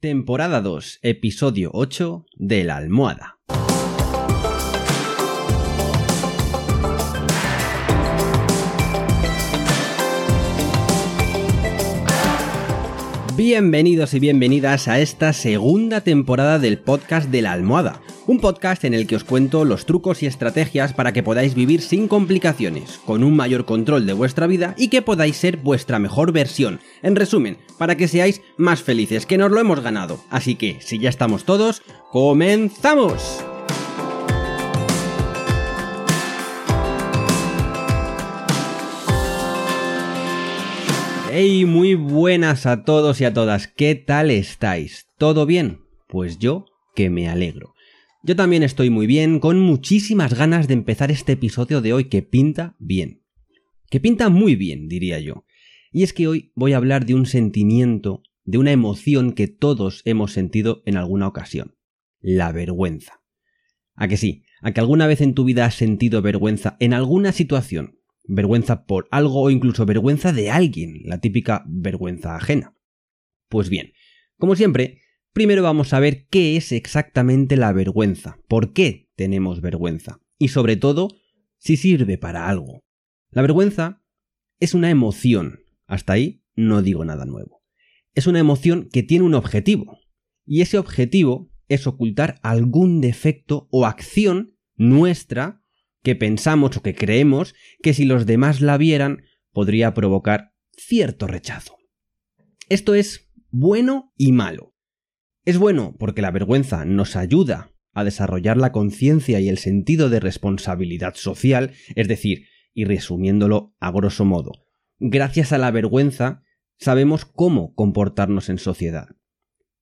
Temporada 2, episodio 8 de la almohada. Bienvenidos y bienvenidas a esta segunda temporada del podcast de la almohada, un podcast en el que os cuento los trucos y estrategias para que podáis vivir sin complicaciones, con un mayor control de vuestra vida y que podáis ser vuestra mejor versión. En resumen, para que seáis más felices, que nos lo hemos ganado. Así que, si ya estamos todos, ¡comenzamos! Hey, muy buenas a todos y a todas. ¿Qué tal estáis? ¿Todo bien? Pues yo que me alegro. Yo también estoy muy bien, con muchísimas ganas de empezar este episodio de hoy que pinta bien. Que pinta muy bien, diría yo. Y es que hoy voy a hablar de un sentimiento, de una emoción que todos hemos sentido en alguna ocasión. La vergüenza. ¿A que sí? ¿A que alguna vez en tu vida has sentido vergüenza en alguna situación? vergüenza por algo o incluso vergüenza de alguien, la típica vergüenza ajena. Pues bien, como siempre, primero vamos a ver qué es exactamente la vergüenza, por qué tenemos vergüenza y sobre todo si sirve para algo. La vergüenza es una emoción, hasta ahí no digo nada nuevo. Es una emoción que tiene un objetivo, y ese objetivo es ocultar algún defecto o acción nuestra que pensamos o que creemos que si los demás la vieran podría provocar cierto rechazo. Esto es bueno y malo. Es bueno porque la vergüenza nos ayuda a desarrollar la conciencia y el sentido de responsabilidad social, es decir, y resumiéndolo a grosso modo, gracias a la vergüenza sabemos cómo comportarnos en sociedad.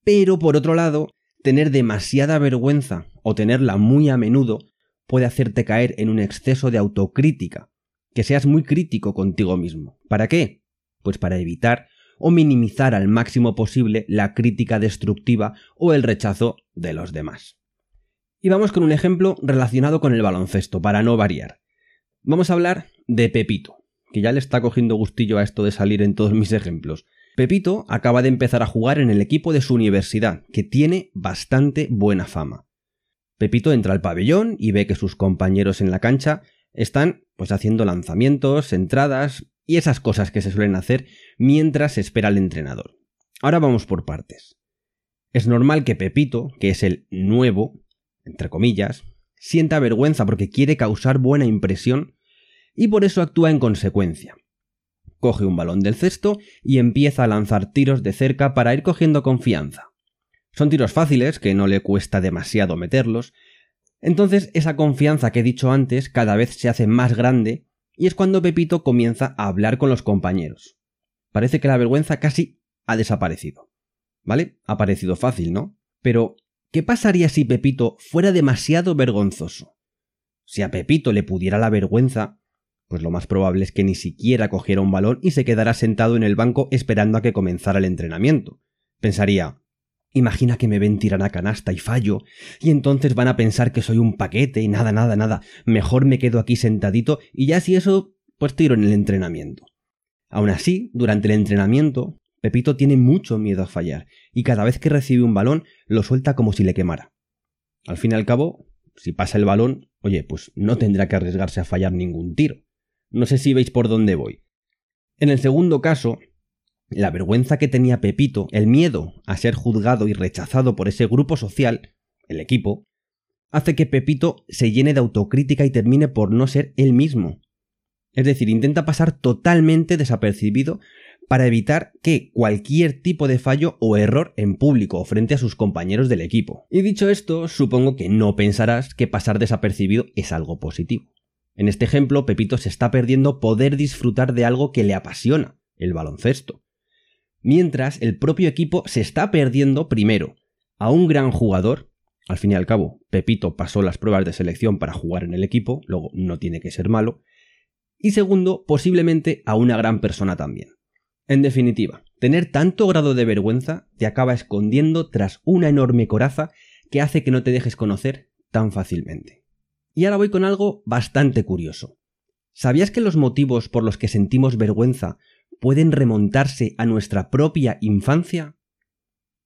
Pero por otro lado, tener demasiada vergüenza o tenerla muy a menudo puede hacerte caer en un exceso de autocrítica, que seas muy crítico contigo mismo. ¿Para qué? Pues para evitar o minimizar al máximo posible la crítica destructiva o el rechazo de los demás. Y vamos con un ejemplo relacionado con el baloncesto, para no variar. Vamos a hablar de Pepito, que ya le está cogiendo gustillo a esto de salir en todos mis ejemplos. Pepito acaba de empezar a jugar en el equipo de su universidad, que tiene bastante buena fama. Pepito entra al pabellón y ve que sus compañeros en la cancha están pues haciendo lanzamientos, entradas y esas cosas que se suelen hacer mientras espera al entrenador. Ahora vamos por partes. Es normal que Pepito, que es el nuevo, entre comillas, sienta vergüenza porque quiere causar buena impresión y por eso actúa en consecuencia. Coge un balón del cesto y empieza a lanzar tiros de cerca para ir cogiendo confianza. Son tiros fáciles, que no le cuesta demasiado meterlos. Entonces esa confianza que he dicho antes cada vez se hace más grande y es cuando Pepito comienza a hablar con los compañeros. Parece que la vergüenza casi ha desaparecido. ¿Vale? Ha parecido fácil, ¿no? Pero, ¿qué pasaría si Pepito fuera demasiado vergonzoso? Si a Pepito le pudiera la vergüenza, pues lo más probable es que ni siquiera cogiera un balón y se quedara sentado en el banco esperando a que comenzara el entrenamiento. Pensaría, Imagina que me ven tirar a canasta y fallo, y entonces van a pensar que soy un paquete y nada, nada, nada. Mejor me quedo aquí sentadito y ya si eso, pues tiro en el entrenamiento. Aún así, durante el entrenamiento, Pepito tiene mucho miedo a fallar, y cada vez que recibe un balón lo suelta como si le quemara. Al fin y al cabo, si pasa el balón, oye, pues no tendrá que arriesgarse a fallar ningún tiro. No sé si veis por dónde voy. En el segundo caso, la vergüenza que tenía Pepito, el miedo a ser juzgado y rechazado por ese grupo social, el equipo, hace que Pepito se llene de autocrítica y termine por no ser él mismo. Es decir, intenta pasar totalmente desapercibido para evitar que cualquier tipo de fallo o error en público o frente a sus compañeros del equipo. Y dicho esto, supongo que no pensarás que pasar desapercibido es algo positivo. En este ejemplo, Pepito se está perdiendo poder disfrutar de algo que le apasiona, el baloncesto mientras el propio equipo se está perdiendo primero a un gran jugador, al fin y al cabo, Pepito pasó las pruebas de selección para jugar en el equipo, luego no tiene que ser malo, y segundo, posiblemente a una gran persona también. En definitiva, tener tanto grado de vergüenza te acaba escondiendo tras una enorme coraza que hace que no te dejes conocer tan fácilmente. Y ahora voy con algo bastante curioso. ¿Sabías que los motivos por los que sentimos vergüenza pueden remontarse a nuestra propia infancia?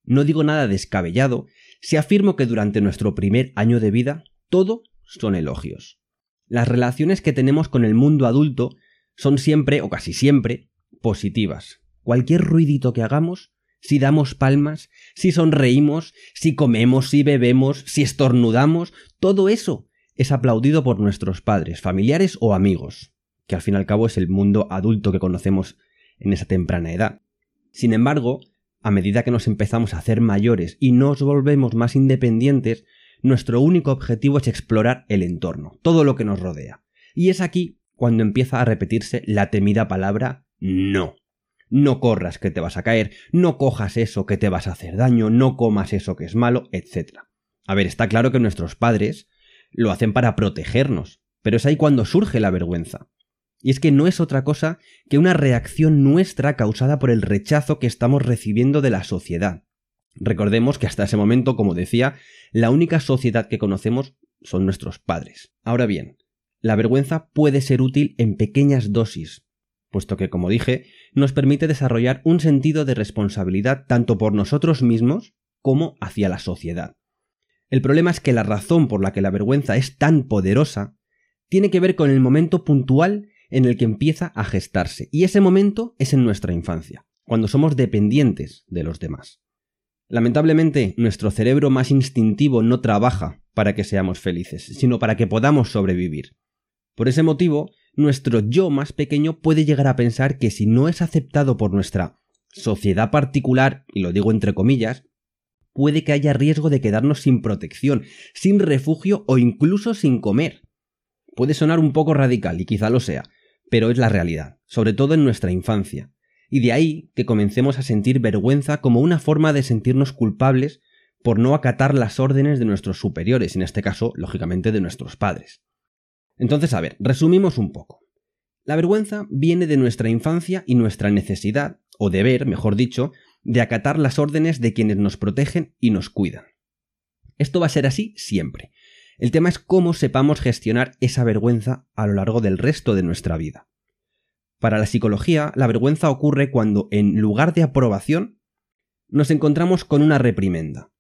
no digo nada descabellado si afirmo que durante nuestro primer año de vida todo son elogios. Las relaciones que tenemos con el mundo adulto son siempre, o casi siempre, positivas. Cualquier ruidito que hagamos, si damos palmas, si sonreímos, si comemos, si bebemos, si estornudamos, todo eso es aplaudido por nuestros padres, familiares o amigos, que al fin y al cabo es el mundo adulto que conocemos en esa temprana edad. Sin embargo, a medida que nos empezamos a hacer mayores y nos volvemos más independientes, nuestro único objetivo es explorar el entorno, todo lo que nos rodea. Y es aquí cuando empieza a repetirse la temida palabra no. No corras que te vas a caer, no cojas eso que te vas a hacer daño, no comas eso que es malo, etc. A ver, está claro que nuestros padres lo hacen para protegernos, pero es ahí cuando surge la vergüenza. Y es que no es otra cosa que una reacción nuestra causada por el rechazo que estamos recibiendo de la sociedad. Recordemos que hasta ese momento, como decía, la única sociedad que conocemos son nuestros padres. Ahora bien, la vergüenza puede ser útil en pequeñas dosis, puesto que, como dije, nos permite desarrollar un sentido de responsabilidad tanto por nosotros mismos como hacia la sociedad. El problema es que la razón por la que la vergüenza es tan poderosa tiene que ver con el momento puntual en el que empieza a gestarse, y ese momento es en nuestra infancia, cuando somos dependientes de los demás. Lamentablemente, nuestro cerebro más instintivo no trabaja para que seamos felices, sino para que podamos sobrevivir. Por ese motivo, nuestro yo más pequeño puede llegar a pensar que si no es aceptado por nuestra sociedad particular, y lo digo entre comillas, puede que haya riesgo de quedarnos sin protección, sin refugio o incluso sin comer. Puede sonar un poco radical, y quizá lo sea, pero es la realidad, sobre todo en nuestra infancia y de ahí que comencemos a sentir vergüenza como una forma de sentirnos culpables por no acatar las órdenes de nuestros superiores, en este caso, lógicamente, de nuestros padres. Entonces, a ver, resumimos un poco. La vergüenza viene de nuestra infancia y nuestra necesidad, o deber, mejor dicho, de acatar las órdenes de quienes nos protegen y nos cuidan. Esto va a ser así siempre. El tema es cómo sepamos gestionar esa vergüenza a lo largo del resto de nuestra vida. Para la psicología, la vergüenza ocurre cuando, en lugar de aprobación, nos encontramos con una reprimenda.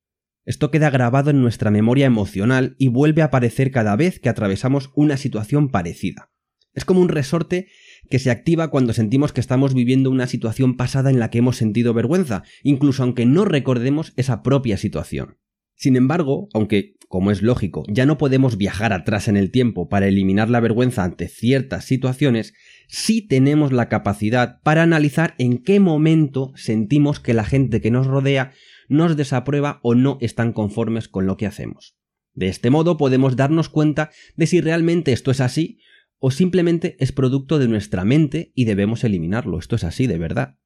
Esto queda grabado en nuestra memoria emocional y vuelve a aparecer cada vez que atravesamos una situación parecida. Es como un resorte que se activa cuando sentimos que estamos viviendo una situación pasada en la que hemos sentido vergüenza, incluso aunque no recordemos esa propia situación. Sin embargo, aunque, como es lógico, ya no podemos viajar atrás en el tiempo para eliminar la vergüenza ante ciertas situaciones, sí tenemos la capacidad para analizar en qué momento sentimos que la gente que nos rodea nos desaprueba o no están conformes con lo que hacemos. De este modo podemos darnos cuenta de si realmente esto es así o simplemente es producto de nuestra mente y debemos eliminarlo. Esto es así de verdad.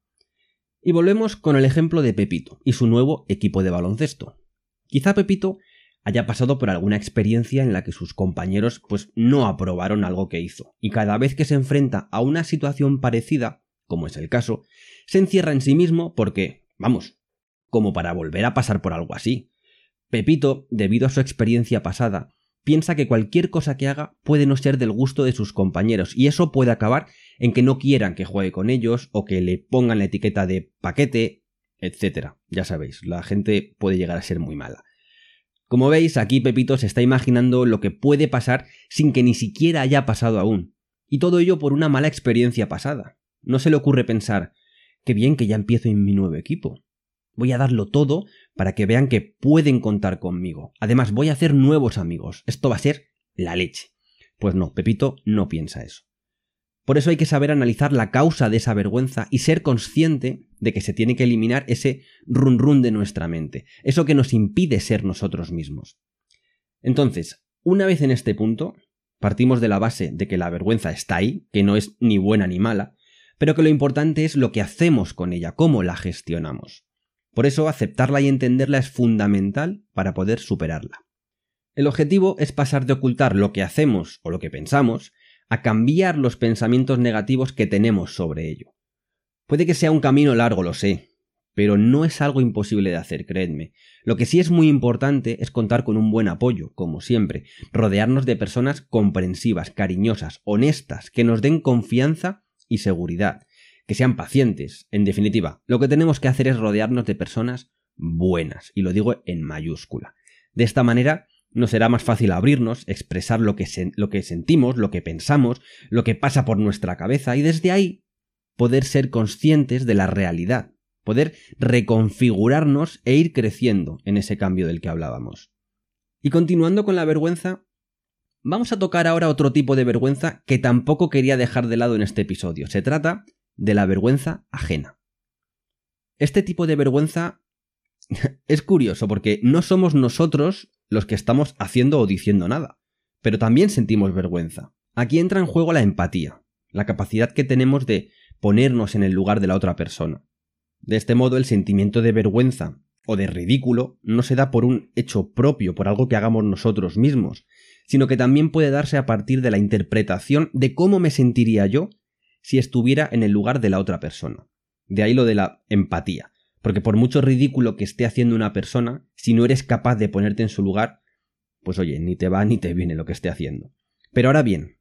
Y volvemos con el ejemplo de Pepito y su nuevo equipo de baloncesto. Quizá Pepito haya pasado por alguna experiencia en la que sus compañeros pues no aprobaron algo que hizo, y cada vez que se enfrenta a una situación parecida, como es el caso, se encierra en sí mismo porque, vamos, como para volver a pasar por algo así. Pepito, debido a su experiencia pasada, piensa que cualquier cosa que haga puede no ser del gusto de sus compañeros, y eso puede acabar en que no quieran que juegue con ellos o que le pongan la etiqueta de paquete, etc. Ya sabéis, la gente puede llegar a ser muy mala. Como veis, aquí Pepito se está imaginando lo que puede pasar sin que ni siquiera haya pasado aún. Y todo ello por una mala experiencia pasada. No se le ocurre pensar, qué bien que ya empiezo en mi nuevo equipo. Voy a darlo todo para que vean que pueden contar conmigo. Además, voy a hacer nuevos amigos. Esto va a ser la leche. Pues no, Pepito no piensa eso. Por eso hay que saber analizar la causa de esa vergüenza y ser consciente de que se tiene que eliminar ese run run de nuestra mente, eso que nos impide ser nosotros mismos. Entonces, una vez en este punto, partimos de la base de que la vergüenza está ahí, que no es ni buena ni mala, pero que lo importante es lo que hacemos con ella, cómo la gestionamos. Por eso aceptarla y entenderla es fundamental para poder superarla. El objetivo es pasar de ocultar lo que hacemos o lo que pensamos a cambiar los pensamientos negativos que tenemos sobre ello. Puede que sea un camino largo, lo sé, pero no es algo imposible de hacer, creedme. Lo que sí es muy importante es contar con un buen apoyo, como siempre, rodearnos de personas comprensivas, cariñosas, honestas, que nos den confianza y seguridad, que sean pacientes. En definitiva, lo que tenemos que hacer es rodearnos de personas buenas, y lo digo en mayúscula. De esta manera nos será más fácil abrirnos, expresar lo que, lo que sentimos, lo que pensamos, lo que pasa por nuestra cabeza, y desde ahí poder ser conscientes de la realidad, poder reconfigurarnos e ir creciendo en ese cambio del que hablábamos. Y continuando con la vergüenza, vamos a tocar ahora otro tipo de vergüenza que tampoco quería dejar de lado en este episodio. Se trata de la vergüenza ajena. Este tipo de vergüenza es curioso porque no somos nosotros los que estamos haciendo o diciendo nada, pero también sentimos vergüenza. Aquí entra en juego la empatía, la capacidad que tenemos de ponernos en el lugar de la otra persona. De este modo el sentimiento de vergüenza o de ridículo no se da por un hecho propio, por algo que hagamos nosotros mismos, sino que también puede darse a partir de la interpretación de cómo me sentiría yo si estuviera en el lugar de la otra persona. De ahí lo de la empatía. Porque por mucho ridículo que esté haciendo una persona, si no eres capaz de ponerte en su lugar, pues oye, ni te va ni te viene lo que esté haciendo. Pero ahora bien,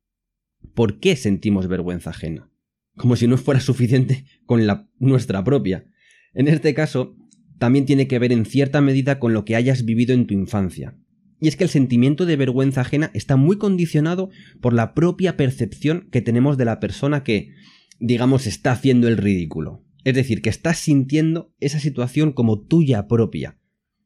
¿por qué sentimos vergüenza ajena? Como si no fuera suficiente con la nuestra propia. En este caso, también tiene que ver en cierta medida con lo que hayas vivido en tu infancia. Y es que el sentimiento de vergüenza ajena está muy condicionado por la propia percepción que tenemos de la persona que, digamos, está haciendo el ridículo. Es decir, que estás sintiendo esa situación como tuya propia.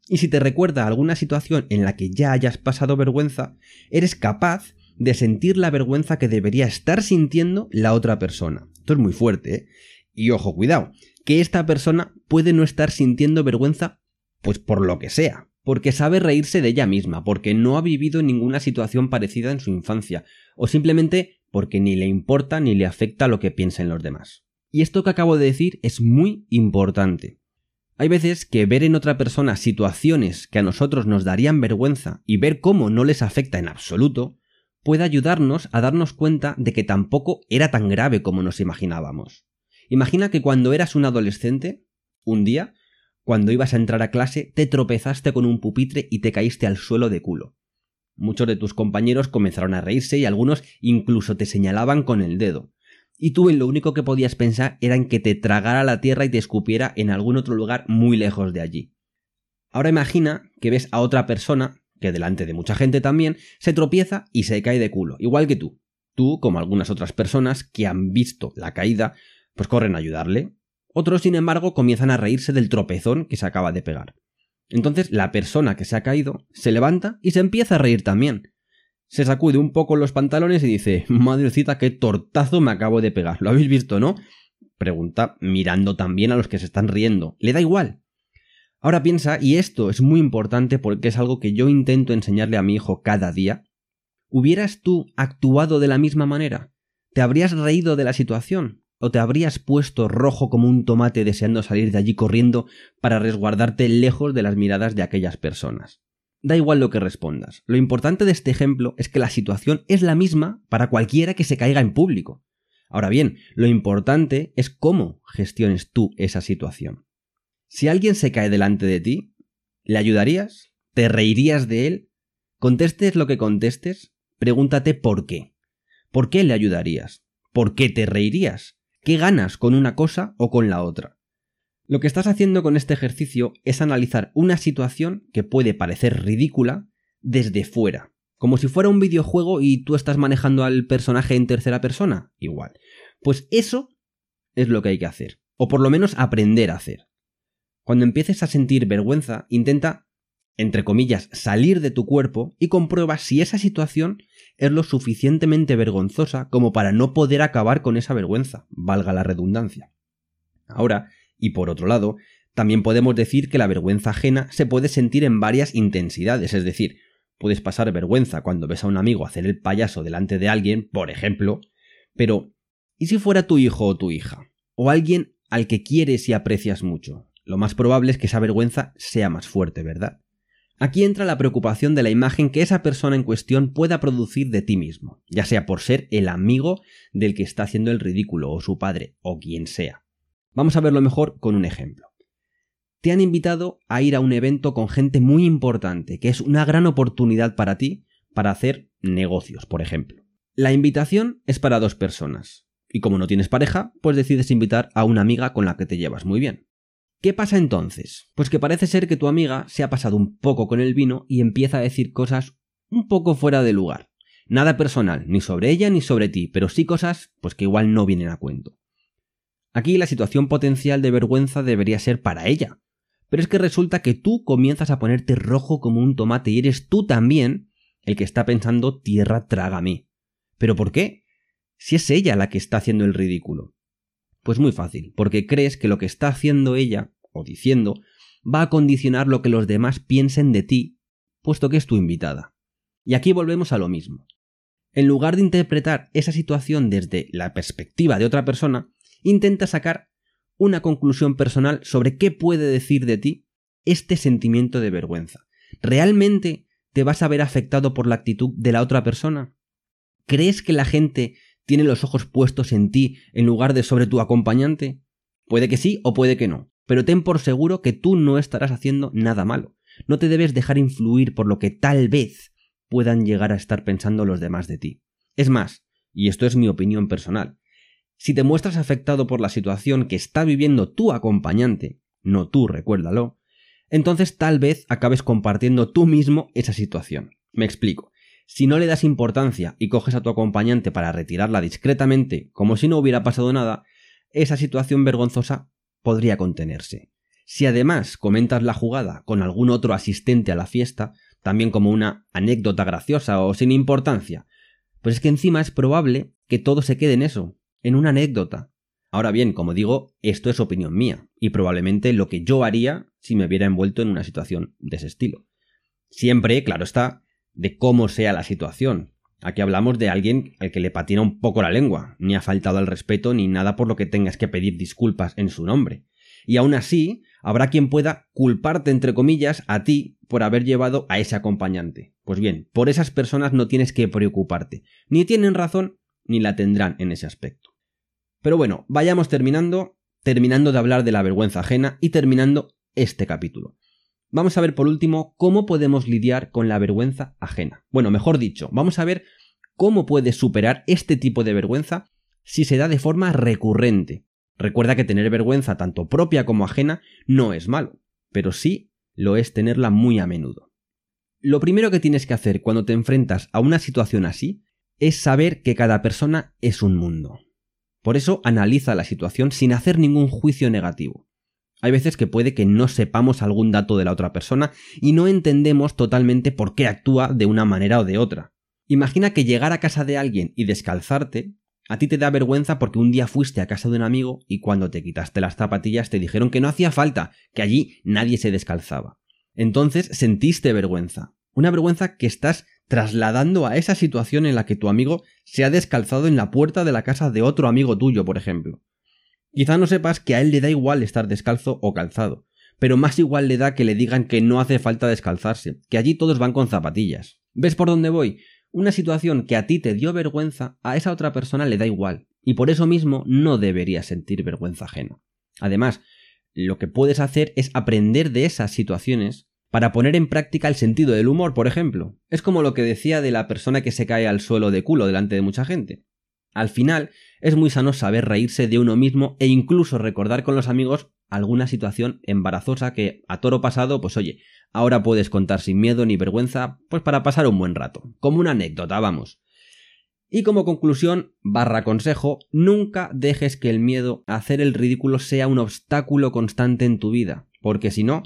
Y si te recuerda alguna situación en la que ya hayas pasado vergüenza, eres capaz de sentir la vergüenza que debería estar sintiendo la otra persona. Esto es muy fuerte, ¿eh? Y ojo, cuidado, que esta persona puede no estar sintiendo vergüenza, pues por lo que sea, porque sabe reírse de ella misma, porque no ha vivido ninguna situación parecida en su infancia, o simplemente porque ni le importa ni le afecta lo que piensen los demás. Y esto que acabo de decir es muy importante. Hay veces que ver en otra persona situaciones que a nosotros nos darían vergüenza y ver cómo no les afecta en absoluto, puede ayudarnos a darnos cuenta de que tampoco era tan grave como nos imaginábamos. Imagina que cuando eras un adolescente, un día, cuando ibas a entrar a clase, te tropezaste con un pupitre y te caíste al suelo de culo. Muchos de tus compañeros comenzaron a reírse y algunos incluso te señalaban con el dedo y tú lo único que podías pensar era en que te tragara la tierra y te escupiera en algún otro lugar muy lejos de allí. Ahora imagina que ves a otra persona, que delante de mucha gente también, se tropieza y se cae de culo, igual que tú. Tú, como algunas otras personas que han visto la caída, pues corren a ayudarle. Otros, sin embargo, comienzan a reírse del tropezón que se acaba de pegar. Entonces la persona que se ha caído se levanta y se empieza a reír también se sacude un poco los pantalones y dice, madrecita, qué tortazo me acabo de pegar. ¿Lo habéis visto, no? Pregunta mirando también a los que se están riendo. Le da igual. Ahora piensa, y esto es muy importante porque es algo que yo intento enseñarle a mi hijo cada día, ¿hubieras tú actuado de la misma manera? ¿Te habrías reído de la situación? ¿O te habrías puesto rojo como un tomate deseando salir de allí corriendo para resguardarte lejos de las miradas de aquellas personas? Da igual lo que respondas. Lo importante de este ejemplo es que la situación es la misma para cualquiera que se caiga en público. Ahora bien, lo importante es cómo gestiones tú esa situación. Si alguien se cae delante de ti, ¿le ayudarías? ¿Te reirías de él? Contestes lo que contestes, pregúntate por qué. ¿Por qué le ayudarías? ¿Por qué te reirías? ¿Qué ganas con una cosa o con la otra? Lo que estás haciendo con este ejercicio es analizar una situación que puede parecer ridícula desde fuera, como si fuera un videojuego y tú estás manejando al personaje en tercera persona, igual. Pues eso es lo que hay que hacer, o por lo menos aprender a hacer. Cuando empieces a sentir vergüenza, intenta, entre comillas, salir de tu cuerpo y comprueba si esa situación es lo suficientemente vergonzosa como para no poder acabar con esa vergüenza, valga la redundancia. Ahora, y por otro lado, también podemos decir que la vergüenza ajena se puede sentir en varias intensidades, es decir, puedes pasar vergüenza cuando ves a un amigo hacer el payaso delante de alguien, por ejemplo, pero ¿y si fuera tu hijo o tu hija? O alguien al que quieres y aprecias mucho. Lo más probable es que esa vergüenza sea más fuerte, ¿verdad? Aquí entra la preocupación de la imagen que esa persona en cuestión pueda producir de ti mismo, ya sea por ser el amigo del que está haciendo el ridículo, o su padre, o quien sea. Vamos a verlo mejor con un ejemplo. Te han invitado a ir a un evento con gente muy importante, que es una gran oportunidad para ti para hacer negocios, por ejemplo. La invitación es para dos personas, y como no tienes pareja, pues decides invitar a una amiga con la que te llevas muy bien. ¿Qué pasa entonces? Pues que parece ser que tu amiga se ha pasado un poco con el vino y empieza a decir cosas un poco fuera de lugar. Nada personal, ni sobre ella ni sobre ti, pero sí cosas pues que igual no vienen a cuento. Aquí la situación potencial de vergüenza debería ser para ella. Pero es que resulta que tú comienzas a ponerte rojo como un tomate y eres tú también el que está pensando tierra trágame. ¿Pero por qué? Si es ella la que está haciendo el ridículo. Pues muy fácil, porque crees que lo que está haciendo ella, o diciendo, va a condicionar lo que los demás piensen de ti, puesto que es tu invitada. Y aquí volvemos a lo mismo. En lugar de interpretar esa situación desde la perspectiva de otra persona, intenta sacar una conclusión personal sobre qué puede decir de ti este sentimiento de vergüenza. ¿Realmente te vas a ver afectado por la actitud de la otra persona? ¿Crees que la gente tiene los ojos puestos en ti en lugar de sobre tu acompañante? Puede que sí o puede que no, pero ten por seguro que tú no estarás haciendo nada malo. No te debes dejar influir por lo que tal vez puedan llegar a estar pensando los demás de ti. Es más, y esto es mi opinión personal, si te muestras afectado por la situación que está viviendo tu acompañante, no tú, recuérdalo, entonces tal vez acabes compartiendo tú mismo esa situación. Me explico. Si no le das importancia y coges a tu acompañante para retirarla discretamente, como si no hubiera pasado nada, esa situación vergonzosa podría contenerse. Si además comentas la jugada con algún otro asistente a la fiesta, también como una anécdota graciosa o sin importancia, pues es que encima es probable que todo se quede en eso, en una anécdota. Ahora bien, como digo, esto es opinión mía, y probablemente lo que yo haría si me viera envuelto en una situación de ese estilo. Siempre, claro está, de cómo sea la situación. Aquí hablamos de alguien al que le patina un poco la lengua, ni ha faltado al respeto ni nada por lo que tengas que pedir disculpas en su nombre. Y aún así, habrá quien pueda culparte, entre comillas, a ti por haber llevado a ese acompañante. Pues bien, por esas personas no tienes que preocuparte. Ni tienen razón, ni la tendrán en ese aspecto. Pero bueno, vayamos terminando, terminando de hablar de la vergüenza ajena y terminando este capítulo. Vamos a ver por último cómo podemos lidiar con la vergüenza ajena. Bueno, mejor dicho, vamos a ver cómo puedes superar este tipo de vergüenza si se da de forma recurrente. Recuerda que tener vergüenza tanto propia como ajena no es malo, pero sí lo es tenerla muy a menudo. Lo primero que tienes que hacer cuando te enfrentas a una situación así es saber que cada persona es un mundo. Por eso analiza la situación sin hacer ningún juicio negativo. Hay veces que puede que no sepamos algún dato de la otra persona y no entendemos totalmente por qué actúa de una manera o de otra. Imagina que llegar a casa de alguien y descalzarte a ti te da vergüenza porque un día fuiste a casa de un amigo y cuando te quitaste las zapatillas te dijeron que no hacía falta, que allí nadie se descalzaba. Entonces sentiste vergüenza. Una vergüenza que estás trasladando a esa situación en la que tu amigo se ha descalzado en la puerta de la casa de otro amigo tuyo, por ejemplo. Quizá no sepas que a él le da igual estar descalzo o calzado, pero más igual le da que le digan que no hace falta descalzarse, que allí todos van con zapatillas. ¿Ves por dónde voy? Una situación que a ti te dio vergüenza, a esa otra persona le da igual, y por eso mismo no deberías sentir vergüenza ajena. Además, lo que puedes hacer es aprender de esas situaciones para poner en práctica el sentido del humor, por ejemplo. Es como lo que decía de la persona que se cae al suelo de culo delante de mucha gente. Al final, es muy sano saber reírse de uno mismo e incluso recordar con los amigos alguna situación embarazosa que a toro pasado, pues oye, ahora puedes contar sin miedo ni vergüenza, pues para pasar un buen rato, como una anécdota, vamos. Y como conclusión, barra consejo, nunca dejes que el miedo a hacer el ridículo sea un obstáculo constante en tu vida, porque si no,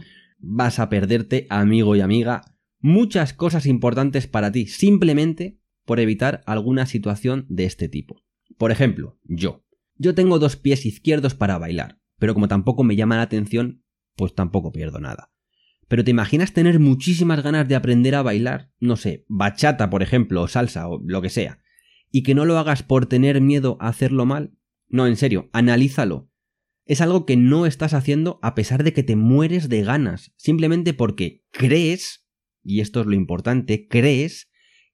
vas a perderte, amigo y amiga, muchas cosas importantes para ti, simplemente por evitar alguna situación de este tipo. Por ejemplo, yo. Yo tengo dos pies izquierdos para bailar, pero como tampoco me llama la atención, pues tampoco pierdo nada. Pero ¿te imaginas tener muchísimas ganas de aprender a bailar? No sé, bachata, por ejemplo, o salsa, o lo que sea. ¿Y que no lo hagas por tener miedo a hacerlo mal? No, en serio, analízalo es algo que no estás haciendo a pesar de que te mueres de ganas, simplemente porque crees, y esto es lo importante, crees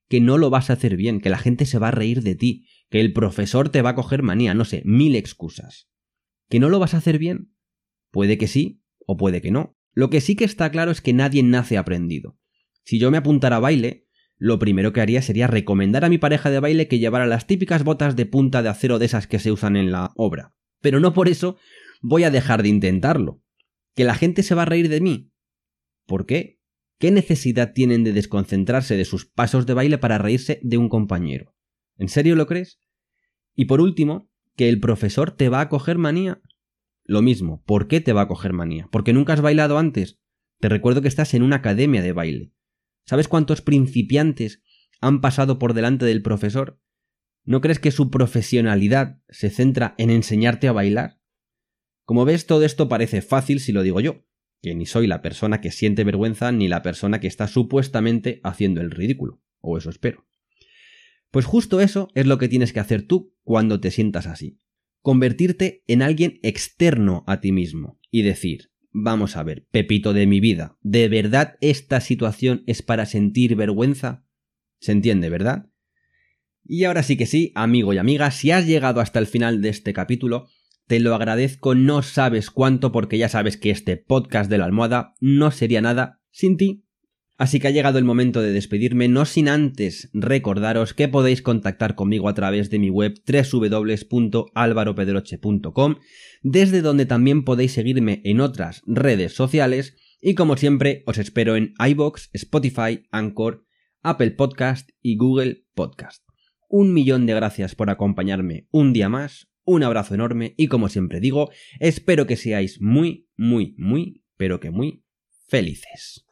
que no lo vas a hacer bien, que la gente se va a reír de ti, que el profesor te va a coger manía, no sé, mil excusas. ¿Que no lo vas a hacer bien? Puede que sí, o puede que no. Lo que sí que está claro es que nadie nace aprendido. Si yo me apuntara a baile, lo primero que haría sería recomendar a mi pareja de baile que llevara las típicas botas de punta de acero de esas que se usan en la obra. Pero no por eso voy a dejar de intentarlo. ¿Que la gente se va a reír de mí? ¿Por qué? ¿Qué necesidad tienen de desconcentrarse de sus pasos de baile para reírse de un compañero? ¿En serio lo crees? Y por último, que el profesor te va a coger manía. Lo mismo, ¿por qué te va a coger manía? ¿Porque nunca has bailado antes? Te recuerdo que estás en una academia de baile. ¿Sabes cuántos principiantes han pasado por delante del profesor? ¿No crees que su profesionalidad se centra en enseñarte a bailar? Como ves, todo esto parece fácil si lo digo yo, que ni soy la persona que siente vergüenza ni la persona que está supuestamente haciendo el ridículo, o eso espero. Pues justo eso es lo que tienes que hacer tú cuando te sientas así. Convertirte en alguien externo a ti mismo y decir, vamos a ver, Pepito de mi vida, ¿de verdad esta situación es para sentir vergüenza? ¿Se entiende, verdad? Y ahora sí que sí, amigo y amiga, si has llegado hasta el final de este capítulo, te lo agradezco no sabes cuánto porque ya sabes que este podcast de la almohada no sería nada sin ti. Así que ha llegado el momento de despedirme, no sin antes recordaros que podéis contactar conmigo a través de mi web www.alvaropedroche.com, desde donde también podéis seguirme en otras redes sociales, y como siempre os espero en iBox, Spotify, Anchor, Apple Podcast y Google Podcast. Un millón de gracias por acompañarme un día más, un abrazo enorme y como siempre digo, espero que seáis muy, muy, muy, pero que muy felices.